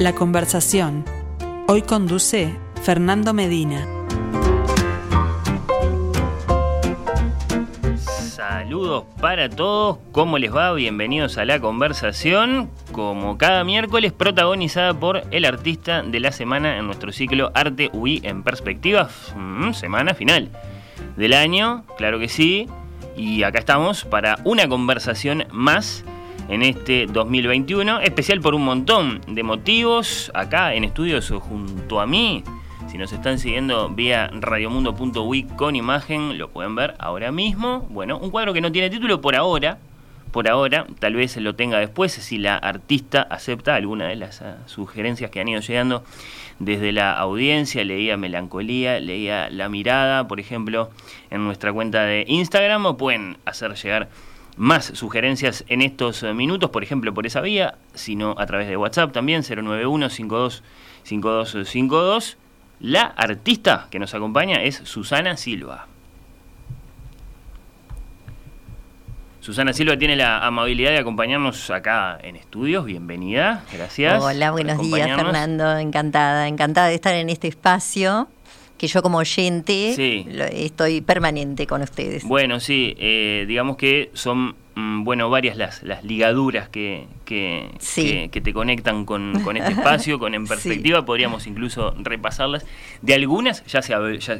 La conversación. Hoy conduce Fernando Medina. Saludos para todos, ¿cómo les va? Bienvenidos a la conversación, como cada miércoles protagonizada por el artista de la semana en nuestro ciclo Arte UI en perspectiva, mm, semana final del año, claro que sí, y acá estamos para una conversación más en este 2021, especial por un montón de motivos, acá en estudios junto a mí. Si nos están siguiendo vía radiomundo.uy con imagen, lo pueden ver ahora mismo. Bueno, un cuadro que no tiene título por ahora, por ahora, tal vez lo tenga después si la artista acepta alguna de las ah, sugerencias que han ido llegando desde la audiencia. Leía Melancolía, leía La Mirada, por ejemplo, en nuestra cuenta de Instagram, o pueden hacer llegar más sugerencias en estos eh, minutos, por ejemplo, por esa vía, sino a través de WhatsApp también, 091 52 5252. La artista que nos acompaña es Susana Silva. Susana Silva tiene la amabilidad de acompañarnos acá en estudios. Bienvenida, gracias. Hola, buenos días, Fernando. Encantada, encantada de estar en este espacio que yo como oyente estoy permanente con ustedes. Bueno, sí, eh, digamos que son mm, bueno varias las, las ligaduras que, que, que, te conectan con, este espacio, con En Perspectiva, podríamos incluso repasarlas. De algunas ya se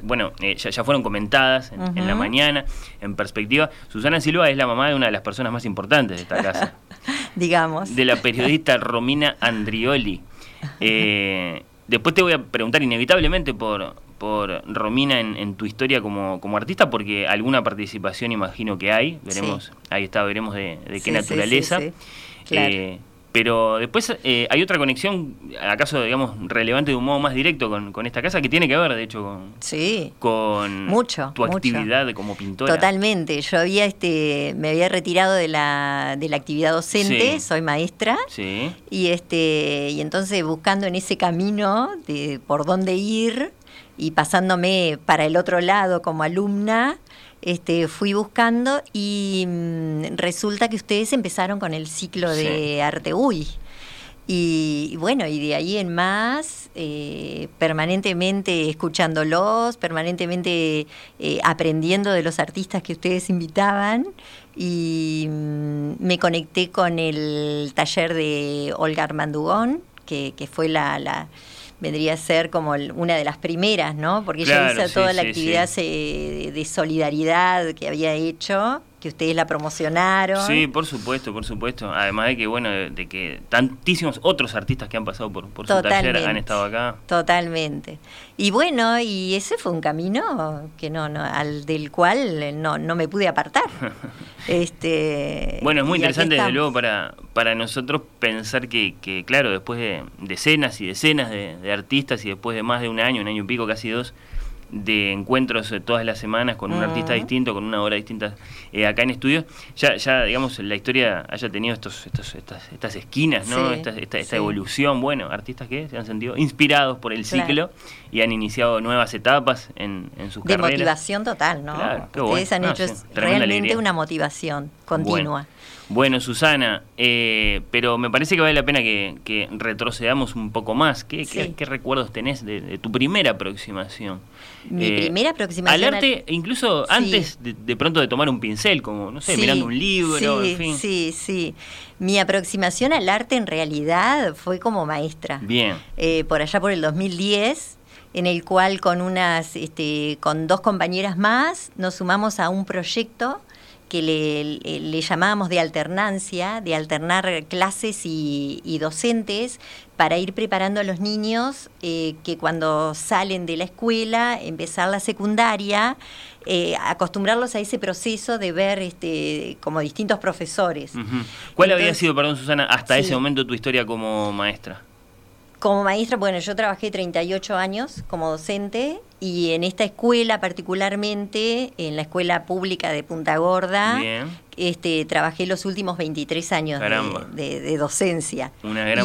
bueno, eh, ya, fueron comentadas en, la mañana, En Perspectiva. Susana Silva es la mamá de una de las personas más importantes de esta casa. Digamos. De la periodista Romina Andrioli. Eh, después te voy a preguntar inevitablemente por, por Romina en, tu historia como, como, artista, porque alguna participación imagino que hay, veremos, ahí está, veremos de, qué naturaleza. Eh, pero después eh, hay otra conexión, acaso, digamos, relevante de un modo más directo con, esta casa, que tiene que ver, de hecho, con, sí, con mucho, tu actividad como pintora. Totalmente. Yo había este, me había retirado de la, de la actividad docente, soy maestra. Sí. Y este, y entonces buscando en ese camino de por dónde ir, y pasándome para el otro lado como alumna, este, fui buscando y mm, resulta que ustedes empezaron con el ciclo de Arte UI. Y, bueno, y de ahí en más, eh, permanentemente escuchándolos, permanentemente eh, aprendiendo de los artistas que ustedes invitaban. Y mm, me conecté con el taller de Olga Armandugón, que, que fue la vendría a ser como una de las primeras, ¿no? Porque ella hizo toda la actividad de solidaridad que había hecho, que ustedes la promocionaron. Sí, por supuesto, por supuesto. Además de que, bueno, de, que tantísimos otros artistas que han pasado por, por su taller han estado acá. Totalmente. Y bueno, y ese fue un camino que no, no al del cual no, no me pude apartar. este Bueno, es muy interesante desde luego para, para nosotros pensar que, que claro, después de decenas y decenas de, de artistas y después de más de un año, un año y pico, casi dos, de encuentros todas las semanas con un artista distinto, con una obra distinta eh, acá en estudio, ya, ya digamos la historia haya tenido estos, estos estas, estas esquinas, ¿no? esta, esta, evolución, bueno, artistas que se han sentido inspirados por el ciclo y han iniciado nuevas etapas en, en sus de carreras. De motivación total, ¿no? Ustedes han hecho realmente una motivación continua. Bueno, Susana, eh, pero me parece que vale la pena que, retrocedamos un poco más. ¿Qué, qué, recuerdos tenés de, tu primera aproximación? Mi eh, primera aproximación. Al arte, incluso antes de, pronto de tomar un pincel, como, no sé, mirando un libro, en fin. Sí, sí. Mi aproximación al arte en realidad fue como maestra. Bien. Eh, por allá por el 2010 en el cual con unas este, con dos compañeras más nos sumamos a un proyecto que le, le, llamábamos de alternancia, de alternar clases y, docentes para ir preparando a los niños eh, que cuando salen de la escuela, empezar la secundaria, eh, acostumbrarlos a ese proceso de ver este, como distintos profesores. ¿Cuál había sido, perdón Susana, hasta ese momento tu historia como maestra? Como maestra, bueno, yo trabajé 38 años como docente y en esta escuela particularmente, en la escuela pública de Punta Gorda, este trabajé los últimos 23 años de, docencia.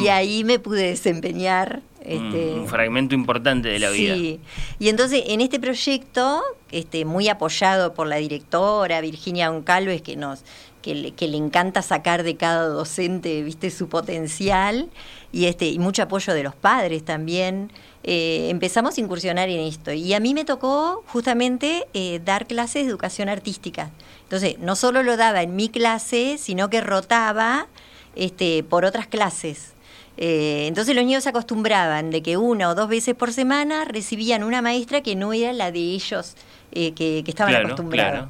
y ahí me pude desempeñar Este, un, fragmento importante de la vida. Sí, y entonces en este proyecto, este, muy apoyado por la directora Virginia Goncalves, que nos que le, que le, encanta sacar de cada docente, viste, su potencial, y este, y mucho apoyo de los padres también. Eh, empezamos a incursionar en esto. Y a mí me tocó justamente eh, dar clases de educación artística. Entonces, no solo lo daba en mi clase, sino que rotaba este, por otras clases. Eh, entonces los niños se acostumbraban de que una o dos veces por semana recibían una maestra que no era la de ellos eh, que, que, estaban Claro, acostumbrados. claro.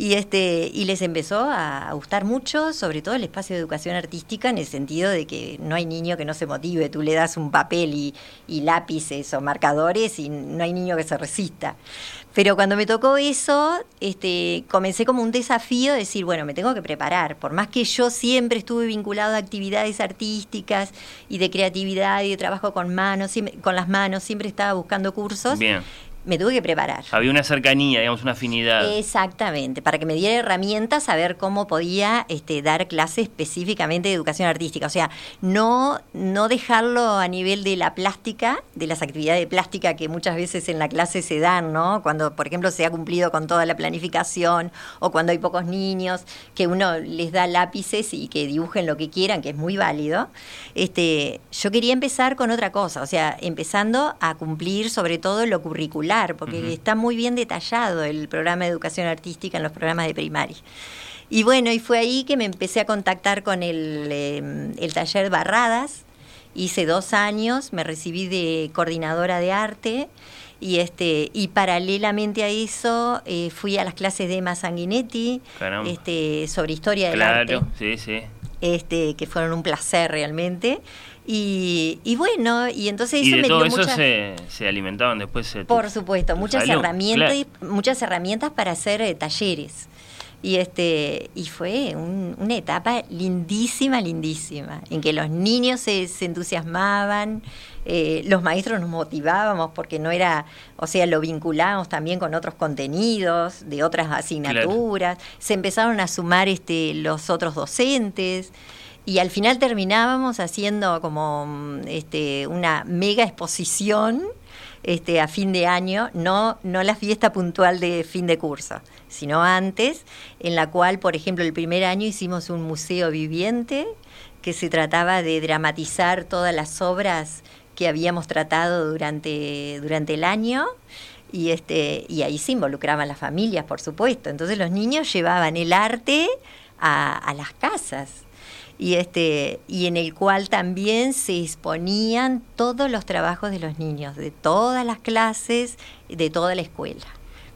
Y, este, y les empezó a, gustar mucho, sobre todo el espacio de educación artística, en el sentido de que no hay niño que no se motive. Tú le das un papel y, y lápices o marcadores y no hay niño que se resista. Pero cuando me tocó eso, este, comencé como un desafío de decir, bueno, me tengo que preparar. Por más que yo siempre estuve vinculado a actividades artísticas y de creatividad y de trabajo con manos, con las manos, siempre estaba buscando cursos, Bien. Me tuve que preparar. Había una cercanía, digamos, una afinidad. Exactamente, para que me diera herramientas a ver cómo podía este, dar clase específicamente de educación artística. O sea, no, no dejarlo a nivel de la plástica, de las actividades de plástica que muchas veces en la clase se dan, ¿no? Cuando, por ejemplo, se ha cumplido con toda la planificación o cuando hay pocos niños, que uno les da lápices y que dibujen lo que quieran, que es muy válido. Este, yo quería empezar con otra cosa, o sea, empezando a cumplir sobre todo lo curricular, porque está muy bien detallado el programa de educación artística en los programas de primaria. Y bueno, y fue ahí que me empecé a contactar con el, eh, el taller Barradas. Hice dos años, me recibí de coordinadora de arte y este y paralelamente a eso eh, fui a las clases de Emma Sanguinetti Caramba. este, sobre historia del arte Claro, sí, sí. este, que fueron un placer realmente. Y, y bueno, y entonces Y eso de me todo dio eso muchas, se, se alimentaban después. eh, por supuesto, muchas herramientas, Claro. muchas herramientas para hacer eh, talleres. Y este y fue un- una etapa lindísima, lindísima, en que los niños se, se entusiasmaban, eh, los maestros nos motivábamos porque no era, o sea, lo vinculábamos también con otros contenidos de otras asignaturas, se empezaron a sumar este, los otros docentes. Y al final terminábamos haciendo como mm, este, una mega exposición este, a fin de año, no, no la fiesta puntual de fin de curso, sino antes, en la cual, por ejemplo, el primer año hicimos un museo viviente que se trataba de dramatizar todas las obras que habíamos tratado durante, durante el año. Y, este, y ahí se involucraban las familias, por supuesto. Entonces los niños llevaban el arte a, a las casas y este y en el cual también se exponían todos los trabajos de los niños de todas las clases de toda la escuela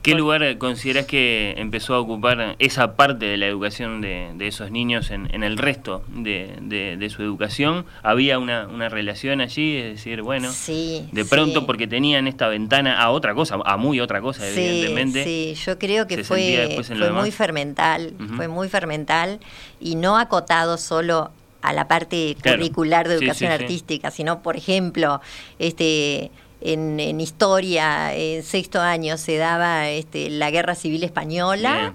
¿Qué lugar consideras que empezó a ocupar esa parte de la educación de, de esos niños en, en el resto de, de- de su educación? ¿Había una, una relación allí? Es decir, bueno, sí de pronto sí. porque tenían esta ventana a otra cosa, a muy otra cosa, Sí, evidentemente. Sí, yo creo que fue, muy fermental, fue muy fermental y no acotado solo a la parte Claro. curricular de educación artística, sino, por ejemplo, este en, en historia, en sexto año se daba este, la guerra civil española.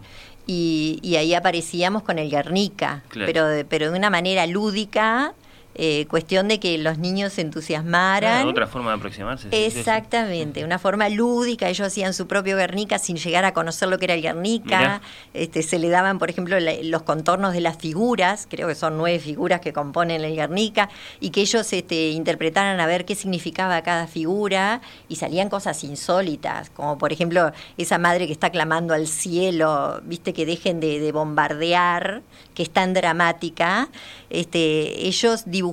Y, y ahí aparecíamos con el Guernica, Claro. pero, de, pero de una manera lúdica, eh, cuestión de que los niños se entusiasmaran. Otra forma de aproximarse. sí, sí, sí. Exactamente, una forma lúdica, ellos hacían su propio Guernica sin llegar a conocer lo que era el Guernica, Mirá. este, se le daban, por ejemplo, la- los contornos de las figuras, creo que son nueve figuras que componen el Guernica, y que ellos este, interpretaran a ver qué significaba cada figura, y salían cosas insólitas, como por ejemplo esa madre que está clamando al cielo, viste que dejen de, de bombardear, que es tan dramática, este, ellos dibujaban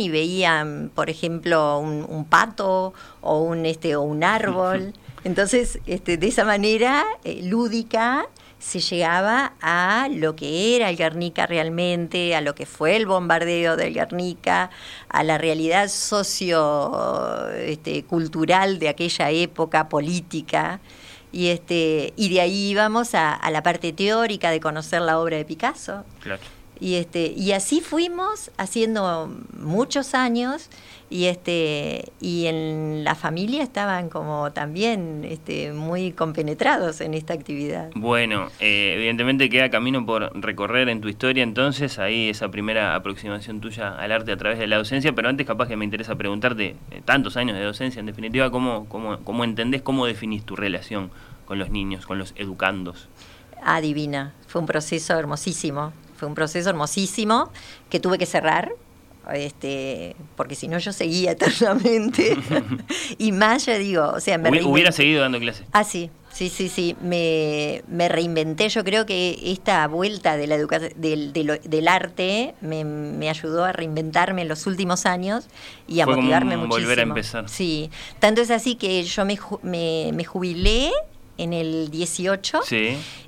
y veían, por ejemplo, un, un pato o un este o un árbol. Entonces, este, de esa manera eh, lúdica se llegaba a lo que era el Guernica realmente, a lo que fue el bombardeo del Guernica, a la realidad socio este, cultural de aquella época política. Y, este, y de ahí íbamos a, a la parte teórica de conocer la obra de Picasso Claro. Y, este, y así fuimos haciendo muchos años y, este, y en la familia estaban como también este, muy compenetrados en esta actividad. Bueno, eh, evidentemente queda camino por recorrer en tu historia entonces, ahí esa primera aproximación tuya al arte a través de la docencia, pero antes capaz que me interesa preguntarte, eh, tantos años de docencia en definitiva, ¿cómo, cómo, cómo entendés, cómo definís tu relación con los niños, con los educandos? Adivina, fue un proceso hermosísimo fue un proceso hermosísimo que tuve que cerrar, este, porque si no yo seguía eternamente. y más, ya digo, o sea, me Hubiera seguido dando clases. Ah, sí, sí, sí, sí, me, me, reinventé. Yo creo que esta vuelta de la educación, del, del, arte me, me, ayudó a reinventarme en los últimos años y a motivarme como muchísimo. volver a empezar. Sí, tanto es así que yo me, me, me jubilé en el 18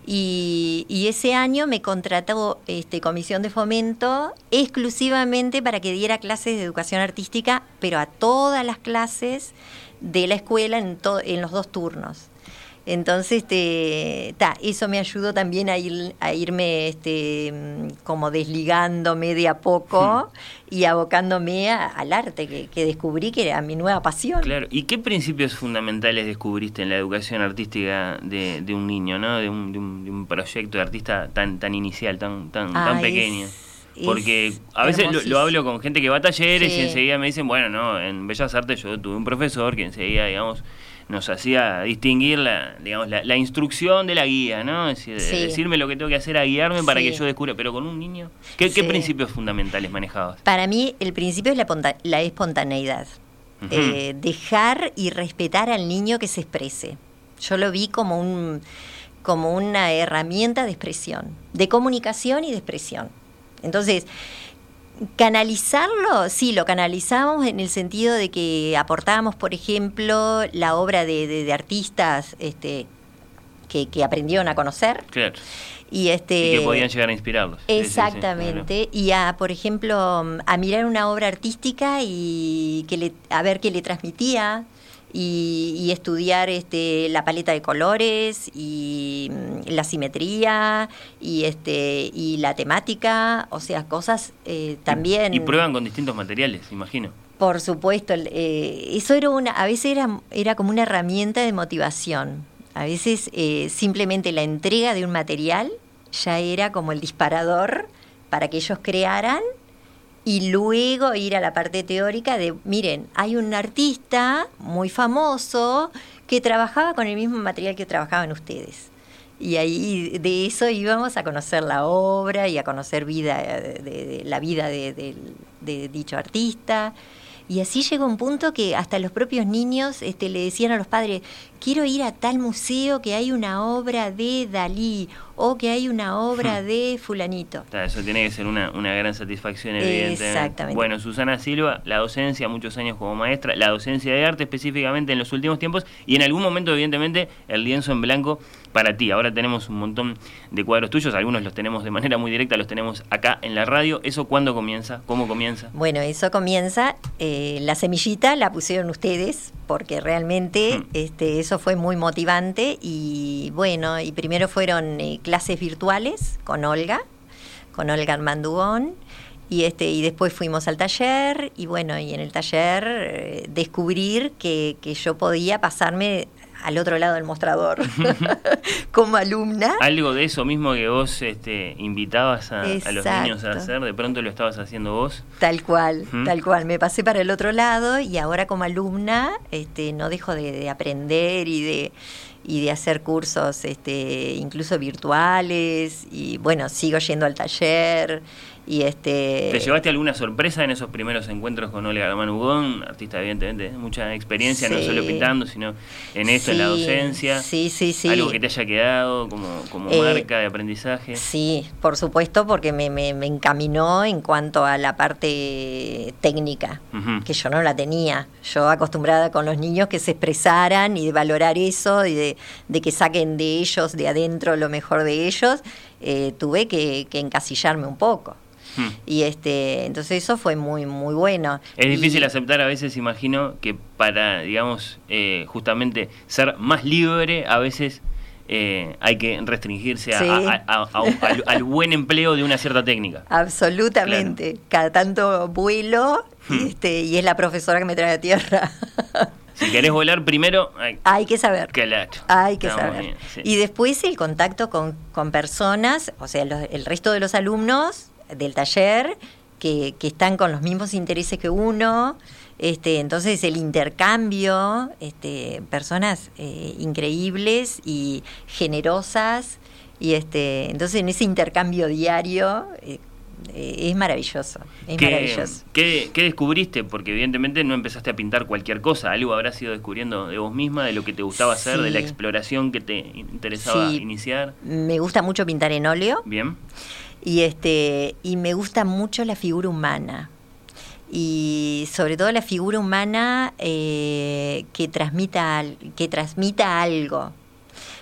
y, y, ese año me contrató este, Comisión de Fomento exclusivamente para que diera clases de educación artística, pero a todas las clases de la escuela en, en los dos turnos. Entonces, este, eso me ayudó también a, ir, a irme este, como desligándome de a poco hmm. y abocándome al arte, que, descubrí que era mi nueva pasión. Claro, ¿y qué principios fundamentales descubriste en la educación artística de, un niño, ¿no? de, un, de, un, proyecto de artista tan, tan inicial, tan, tan, tan pequeño? Porque a veces lo, hablo con gente que va a talleres y enseguida me dicen, bueno, no, en Bellas Artes yo tuve un profesor que enseguida, digamos, nos hacía distinguir la, digamos, la, instrucción de la guía, ¿no? decirme lo que tengo que hacer a guiarme para que yo descubra. Pero con un niño, ¿qué, principios fundamentales manejabas? Para mí, el principio es la, espontaneidad. Eh, dejar y respetar al niño que se exprese. Yo lo vi como un como una herramienta de expresión, de comunicación y de expresión. Entonces, Canalizarlo, sí, lo canalizamos en el sentido de que aportábamos, por ejemplo, la obra de, artistas este, que, aprendieron a conocer. Claro. Y, este, que podían llegar a inspirarlos. Exactamente. Y a, por ejemplo, a mirar una obra artística y que le, a ver qué le transmitía y, estudiar este, la paleta de colores y mm, la simetría y, este, y la temática, o sea, cosas eh, también... Y, prueban con distintos materiales, imagino. Por supuesto, eh, eso era una, a veces era, era como una herramienta de motivación. A veces eh, simplemente la entrega de un material ya era como el disparador para que ellos crearan y luego ir a la parte teórica de, miren, hay un artista muy famoso que trabajaba con el mismo material que trabajaban ustedes. Y ahí de eso íbamos a conocer la obra y a conocer vida de, la vida de dicho artista. Y así llegó un punto que hasta los propios niños este, le decían a los padres, quiero ir a tal museo que hay una obra de Dalí o que hay una obra hmm. de fulanito. eso tiene que ser una, una gran satisfacción, evidentemente. Exactamente. Bueno, Susana Silva, la docencia, muchos años como maestra, la docencia de arte específicamente en los últimos tiempos y en algún momento, evidentemente, el lienzo en blanco para ti. Ahora tenemos un montón de cuadros tuyos, algunos los tenemos de manera muy directa, los tenemos acá en la radio. ¿Eso cuándo comienza? ¿Cómo comienza? Bueno, eso comienza, eh, la semillita la pusieron ustedes, porque realmente hmm. este, eso fue muy motivante y bueno, y primero fueron eh, clases virtuales con Olga, con Olga Armandugón. Y, este, y después fuimos al taller y bueno, y en el taller eh, descubrir que, que, yo podía pasarme al otro lado del mostrador como alumna. Algo de eso mismo que vos este, invitabas a, los niños a hacer, de pronto lo estabas haciendo vos. Tal cual, tal cual. Me pasé para el otro lado y ahora como alumna este, no dejo de, aprender y de y de hacer cursos este, incluso virtuales y bueno, sigo yendo al taller y este... ¿Te llevaste alguna sorpresa en esos primeros encuentros con Olga Ugón, artista evidentemente, mucha experiencia, no solo pintando, sino en esto, en la docencia? Sí, sí, sí. Algo que te haya quedado como, como eh, marca de aprendizaje. Sí, por supuesto, porque me, me, encaminó en cuanto a la parte técnica, que yo no la tenía. Yo acostumbrada con los niños que se expresaran y de valorar eso y de, de que saquen de ellos, de adentro, lo mejor de ellos, eh, tuve que encasillarme un poco. Hmm. Y este, entonces eso fue muy, muy bueno. Es difícil aceptar a veces, imagino, que para, digamos, eh, justamente ser más libre, a veces eh, hay que restringirse al, buen empleo de una cierta técnica. Absolutamente. Cada tanto vuelo hmm. este, y es la profesora que me trae a tierra. Si querés volar primero, hay, que saber. Hay que saber. Y después el contacto con, personas, o sea, el resto de los alumnos del taller que, que están con los mismos intereses que uno. Este, entonces el intercambio, este, personas eh, increíbles y generosas, y este, entonces en ese intercambio diario eh, es maravilloso, es ¿Qué, maravilloso. ¿qué, descubriste? Porque evidentemente no empezaste a pintar cualquier cosa, algo habrás ido descubriendo de vos misma, de lo que te gustaba hacer, de la exploración que te interesaba iniciar. Me gusta mucho pintar en óleo. Bien. Y este, y me gusta mucho la figura humana y sobre todo la figura humana eh, que, transmita, que transmita algo.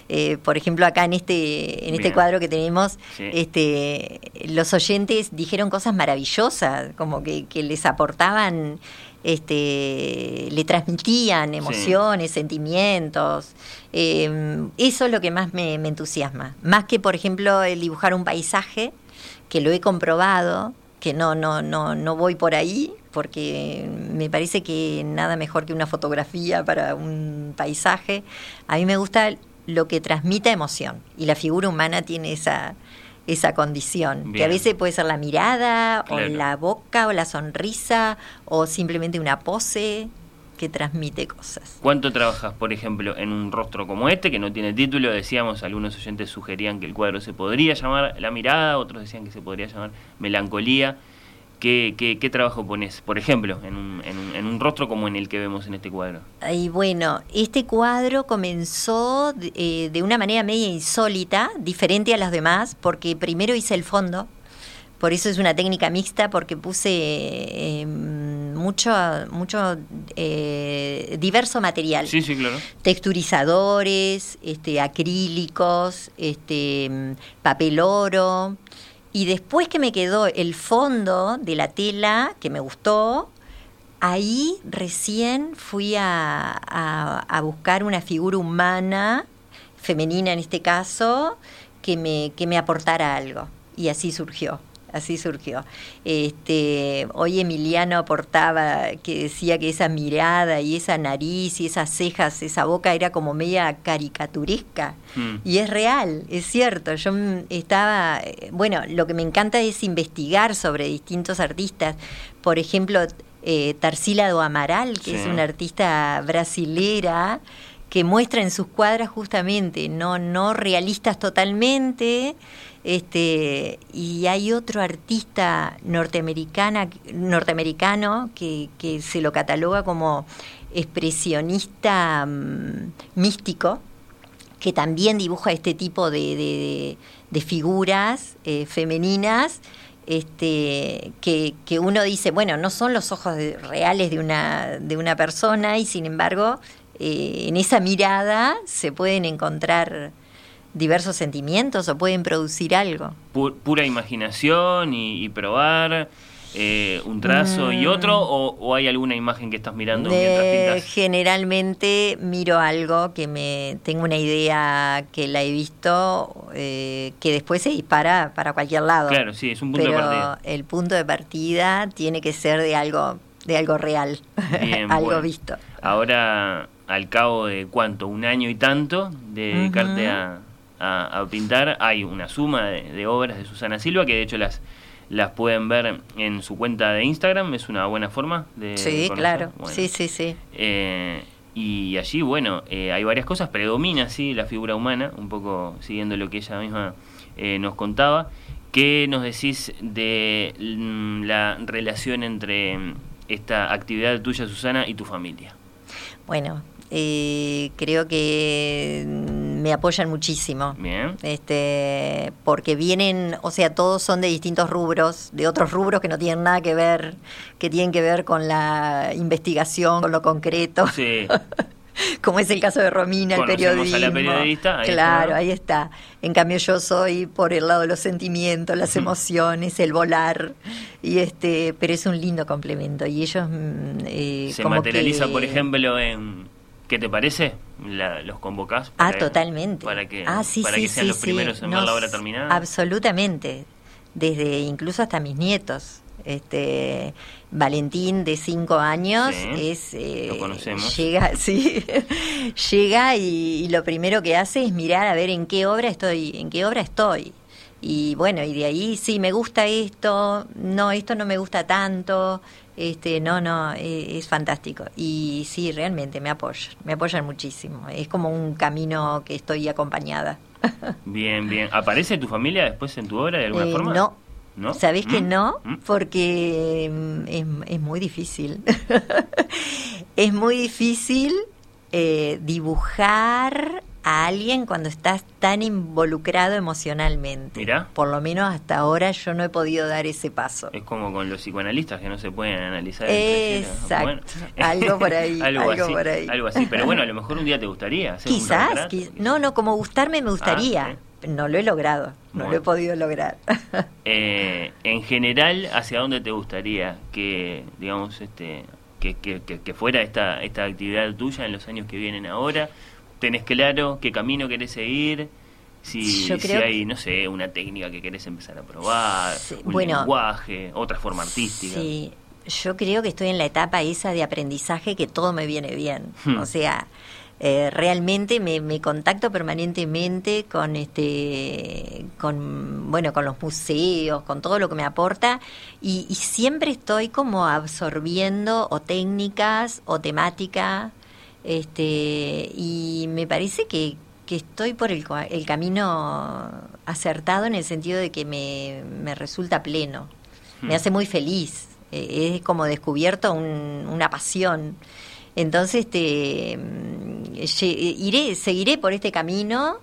Eh, por ejemplo, acá en este, en este cuadro que tenemos, este, los oyentes dijeron cosas maravillosas, como que, les aportaban, este, le transmitían emociones, sentimientos. Em, eso es lo que más me, me entusiasma. Más que, por ejemplo, el dibujar un paisaje, que lo he comprobado, que no, no, no, no voy por ahí, porque me parece que nada mejor que una fotografía para un paisaje. A mí me gusta lo que transmita emoción y la figura humana tiene esa, esa condición, que a veces puede ser la mirada o la boca o la sonrisa o simplemente una pose que transmite cosas. ¿Cuánto trabajas, por ejemplo, en un rostro como este, que no tiene título? Decíamos, algunos oyentes sugerían que el cuadro se podría llamar La mirada, otros decían que se podría llamar Melancolía. ¿Qué, qué, trabajo pones, por ejemplo, en un, en, un, rostro como en el que vemos en este cuadro? Y bueno, este cuadro comenzó de, eh, de una manera media insólita, diferente a las demás, porque primero hice el fondo, por eso es una técnica mixta, porque puse em, mucho, mucho eh, diverso material. Sí, sí, claro. Texturizadores, este, acrílicos, este, papel oro. Y después que me quedó el fondo de la tela, que me gustó, ahí recién fui a, a buscar una figura humana, femenina en este caso, que me, que me aportara algo. Y así surgió así surgió. Este, hoy Emiliano aportaba que decía que esa mirada y esa nariz y esas cejas, esa boca era como media caricaturesca. Hmm. Y es real, es cierto. Yo estaba, bueno, lo que me encanta es investigar sobre distintos artistas. Por ejemplo, eh, Tarsila do Amaral, que es una artista brasilera que muestra en sus cuadras justamente, no, no realistas totalmente, este, y hay otro artista norteamericana, norteamericano que, se lo cataloga como expresionista mm, místico, que también dibuja este tipo de, figuras eh, femeninas. Este, que, que, uno dice, bueno, no son los ojos reales de una, de una persona y sin embargo eh, en esa mirada se pueden encontrar diversos sentimientos o pueden producir algo. pura imaginación y, probar. Eh, un trazo y mm. otro o, hay alguna imagen que estás mirando mientras pintas? Generalmente miro algo que me tengo una idea que la he visto eh, que después se dispara para cualquier lado. Claro, sí, es un punto de partida. El punto de partida tiene que ser de algo de algo real, algo visto. Ahora, al cabo de cuánto, un año y tanto de dedicarte a, a, pintar, hay una suma de, obras de Susana Silva que de hecho las las pueden ver en su cuenta de Instagram, es una buena forma de... Sí, claro, sí, sí, sí. Eh, y allí, bueno, eh, hay varias cosas, predomina, sí, la figura humana, un poco siguiendo lo que ella misma eh, nos contaba. ¿Qué nos decís de mm, la relación entre mm, esta actividad tuya, Susana, y tu familia? Bueno, eh, creo que me apoyan muchísimo. Bien. Este, porque vienen, o sea, todos son de distintos rubros, de otros rubros que no tienen nada que ver, que tienen que ver con la investigación, con lo concreto. Sí. Como es el caso de Romina, el periodismo. A la periodista, claro, ahí está. En cambio yo soy por el lado de los sentimientos, las emociones, el volar y este, pero es un lindo complemento y ellos mm, eh, se materializa, por ejemplo, en ¿Qué te parece? ¿Los convocás? ah, totalmente. Para que, ah, sí, para sí, que sean sí, los primeros en ver la obra terminada. Absolutamente. Desde incluso hasta mis nietos. Este Valentín de cinco años es eh, lo conocemos. llega sí llega y, y, lo primero que hace es mirar a ver en qué obra estoy en qué obra estoy y bueno y de ahí sí me gusta esto no esto no me gusta tanto este, no, no, e, es, fantástico. Y sí, realmente me apoyan, me apoyan muchísimo. Es como un camino que estoy acompañada. Bien, bien. ¿Aparece tu familia después en tu obra de alguna eh, forma? No. ¿No? ¿Sabés que ¿Mm? no? ¿Mm? Porque mm, es, es, muy difícil. es muy difícil eh, dibujar a alguien cuando estás tan involucrado emocionalmente. Mira. Por lo menos hasta ahora yo no he podido dar ese paso. Es como con los psicoanalistas que no se pueden analizar. Exacto. Bueno. algo por ahí. algo, algo así, por ahí. Algo así. Pero bueno, a lo mejor un día te gustaría. Hacer quizás, un retrato, quiz no, no, como gustarme me gustaría. Ah. No lo he logrado, no Bueno. lo he podido lograr. Eh, en general, ¿hacia dónde te gustaría que, digamos, este, que, que, que, que fuera esta, esta actividad tuya en los años que vienen ahora? ¿Tenés claro qué camino querés seguir? Si, Yo si creo hay, no sé, una técnica que querés empezar a probar, Sí, un bueno, lenguaje, otra forma artística. Sí, yo creo que estoy en la etapa esa de aprendizaje que todo me viene bien. Hmm. O sea, eh, realmente me, me contacto permanentemente con este con bueno con los museos con todo lo que me aporta y, y siempre estoy como absorbiendo o técnicas o temática este y me parece que, que estoy por el, el camino acertado en el sentido de que me, me resulta pleno. Me Hmm. hace muy feliz. Eh, es como descubierto un- una pasión. Entonces este mm, iré seguiré por este camino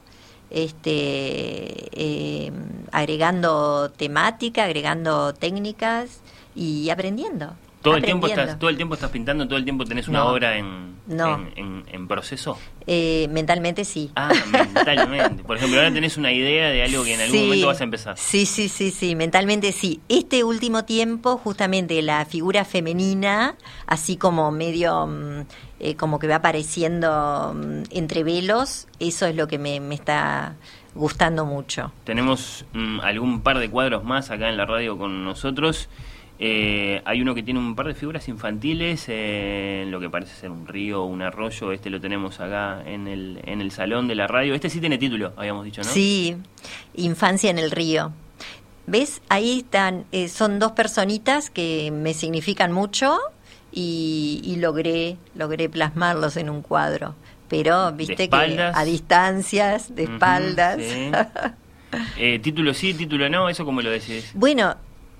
este eh, agregando temática agregando técnicas y aprendiendo Todo el, tiempo estás, todo el tiempo estás pintando, todo el tiempo tenés una No. obra en, No. en, en- en proceso. Eh, mentalmente sí Ah, mentalmente. Por ejemplo, ahora tenés una idea de algo que en algún Sí, momento vas a empezar. Sí, sí, sí, sí, mentalmente sí. Este último tiempo, justamente la figura femenina, así como medio, mm, eh, como que va apareciendo mm, entre velos, eso es lo que me, me está gustando mucho. Tenemos mm, algún par de cuadros más acá en la radio con nosotros. Eh, hay uno que tiene un par de figuras infantiles eh, en lo que parece ser un río o un arroyo. Este lo tenemos acá en el, en el salón de la radio. Este sí tiene título, habíamos dicho, ¿no? Sí, Infancia en el río. ¿Ves? Ahí están, eh, son dos personitas que me significan mucho y, y logré, logré plasmarlos en un cuadro. Pero, viste que a distancias, de espaldas. sí. Eh, título sí, título no, ¿eso cómo lo decís? Bueno,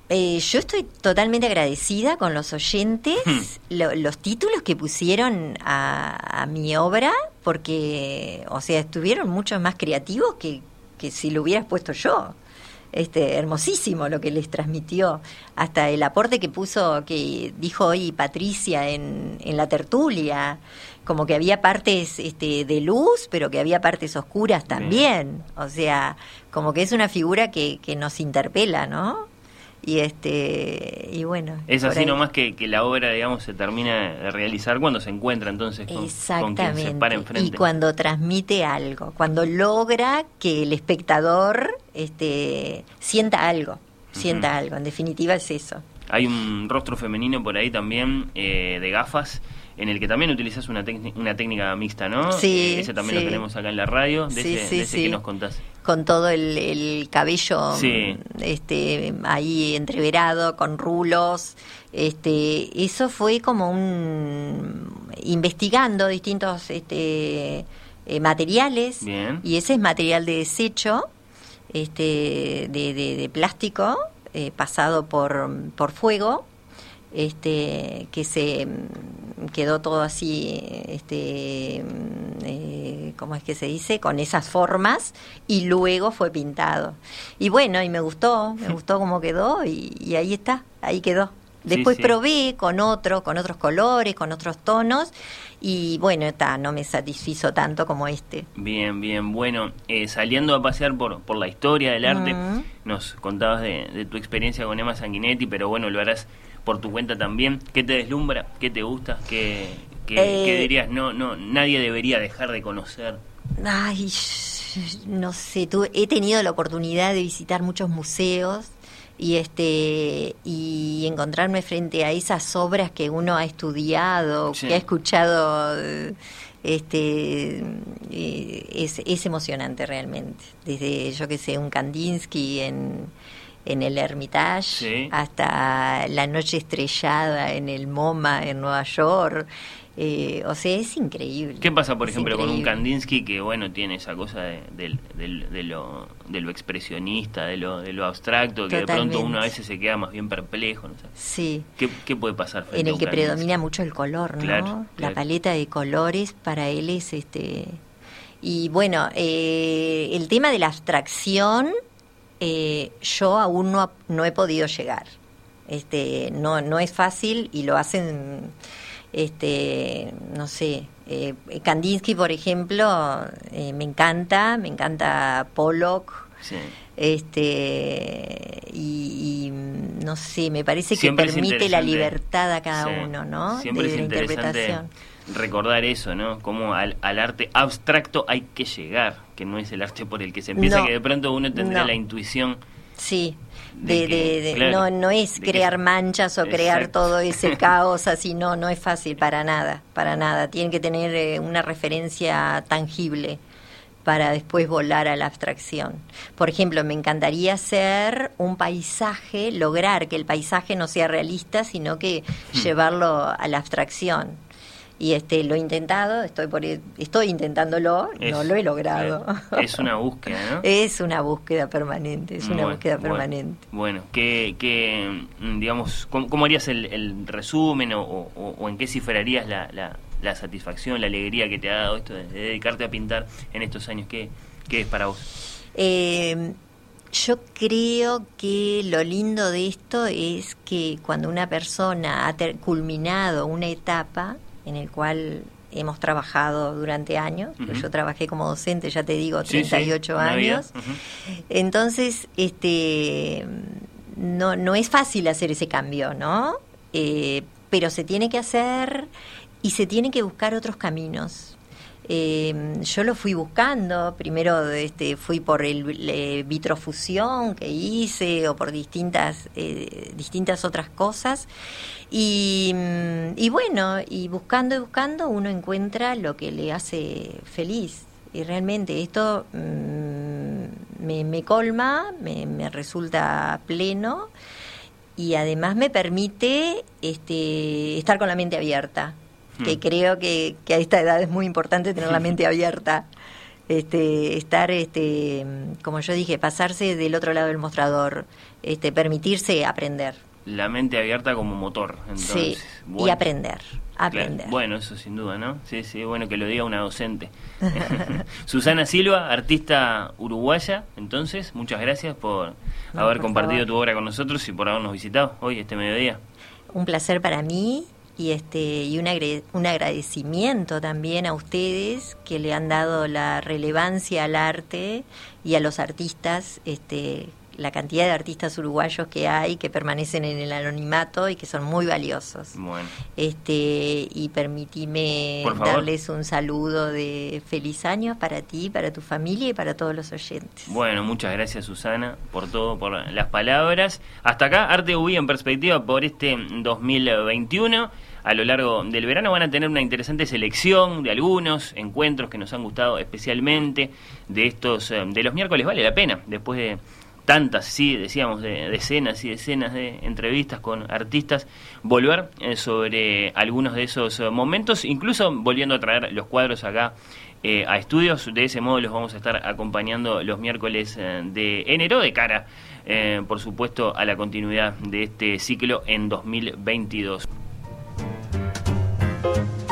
eh, yo estoy totalmente agradecida con los oyentes, Hmm. lo- los títulos que pusieron a, a mi obra, porque, o sea, estuvieron mucho más creativos que, que si lo hubieras puesto yo. Este, hermosísimo lo que les transmitió, hasta el aporte que puso, que dijo hoy Patricia en, en la tertulia, como que había partes este, de luz, pero que había partes oscuras también. O sea, como que es una figura que, que nos interpela, ¿no? Y este y bueno. Es así ahí. nomás que, que la obra, digamos, se termina de realizar cuando se encuentra entonces con, con quien se para y enfrente. cuando transmite algo, cuando logra que el espectador este, sienta algo, sienta algo. En definitiva es eso. Hay un rostro femenino por ahí también eh, de gafas en el que también utilizas una, técnica- una técnica mixta, ¿no? Sí, Eh, ese también sí. lo tenemos acá en la radio. De Sí, ese, sí, de ese sí. que nos contás. Con todo el, el cabello Sí. este, ahí entreverado, con rulos. Este, eso fue como un investigando distintos este, eh, materiales. Bien. Y ese es material de desecho, este, de, de- de plástico, eh, pasado por, por fuego, este, que se mm, quedó todo así, este, mm, eh, ¿cómo es que se dice? Con esas formas y luego fue pintado. Y bueno, y me gustó, me gustó cómo quedó y, y ahí está, ahí quedó. Sí, Después sí. probé con otro, con otros colores, con otros tonos y bueno, está, no me satisfizo tanto como este. Bien, bien. Bueno, eh, saliendo a pasear por, por la historia del arte, Mm. nos contabas de, de tu experiencia con Emma Sanguinetti, pero bueno, lo harás por tu cuenta también. ¿Qué te deslumbra? ¿Qué te gusta? ¿Qué, que, dirías, no, no, nadie debería dejar de conocer? Ay, no sé, he tenido la oportunidad de visitar muchos museos y este y encontrarme frente a esas obras que uno ha estudiado, que ha escuchado este eh, es, es emocionante realmente. Desde yo que sé, un Kandinsky en en el Hermitage hasta la noche estrellada en el MoMA en Nueva York eh, o sea, es increíble. ¿Qué pasa, por ejemplo, con un Kandinsky que, bueno, tiene esa cosa de, lo, de lo expresionista, de lo, de lo abstracto, que de pronto uno a veces se queda más bien perplejo? ¿no? Sí. ¿Qué, puede pasar? En el que predomina mucho el color, ¿no? La paleta de colores para él es este... Y bueno, eh, el tema de la abstracción, eh, yo aún no, no he podido llegar. Este, no, no es fácil y lo hacen este, no sé, eh, Kandinsky, por ejemplo, eh, me encanta, me encanta Pollock. Este y, no sé, me parece que permite la libertad a cada uno, ¿no? Siempre de, es interpretación. Recordar eso, ¿no? Como al, arte abstracto hay que llegar, que no es el arte por el que se empieza, que de pronto uno tendrá la intuición Sí, de, de, no, no es crear manchas o crear todo ese caos así, no, no es fácil para nada, para nada. Tiene que tener eh, una referencia tangible para después volar a la abstracción. Por ejemplo, me encantaría hacer un paisaje, lograr que el paisaje no sea realista, sino que hmm. llevarlo a la abstracción y este lo he intentado, estoy por estoy intentándolo, no lo he logrado. Es una búsqueda, ¿no? es una búsqueda permanente, es una búsqueda permanente. Bueno, ¿qué, qué mm, digamos, cómo, harías el, resumen o, en qué cifrarías la, la, satisfacción, la alegría que te ha dado esto de, dedicarte a pintar en estos años? ¿Qué, qué es para vos? Eh, yo creo que lo lindo de esto es que cuando una persona ha culminado una etapa, en el cual hemos trabajado durante años. Yo trabajé como docente, ya te digo, 38 años. Entonces, este no, no es fácil hacer ese cambio, ¿no? Eh, pero se tiene que hacer y se tiene que buscar otros caminos. Eh, yo lo fui buscando, primero este, fui por el vitrofusión que hice o por distintas, eh, distintas otras cosas. Y, y, bueno, y buscando y buscando uno encuentra lo que le hace feliz. Y realmente esto mm, me, me, colma, me, me resulta pleno y además me permite este, estar con la mente abierta que creo que, que, a esta edad es muy importante tener la mente abierta. Este, estar, este, como yo dije, pasarse del otro lado del mostrador, este, permitirse aprender. La mente abierta como motor, entonces. Sí, y aprender, aprender. Bueno, eso sin duda, ¿no? Sí, sí, bueno que lo diga una docente. Susana Silva, artista uruguaya, entonces, muchas gracias por haber compartido tu obra con nosotros y por habernos visitado hoy, este mediodía. Un placer para mí y este y un, un agradecimiento también a ustedes que le han dado la relevancia al arte y a los artistas este la cantidad de artistas uruguayos que hay que permanecen en el anonimato y que son muy valiosos. Bueno. Este y permitime darles un saludo de feliz año para ti, para tu familia y para todos los oyentes. Bueno, muchas gracias Susana por todo, por las palabras. Hasta acá Arte UI en perspectiva por este 2021 a lo largo del verano van a tener una interesante selección de algunos encuentros que nos han gustado especialmente de estos eh, de los miércoles vale la pena después de tantas sí decíamos de decenas y decenas de entrevistas con artistas volver eh, sobre algunos de esos eh, momentos incluso volviendo a traer los cuadros acá a estudios de ese modo los vamos a estar acompañando los miércoles de enero de cara por supuesto a la continuidad de este ciclo en 2022 Thank you.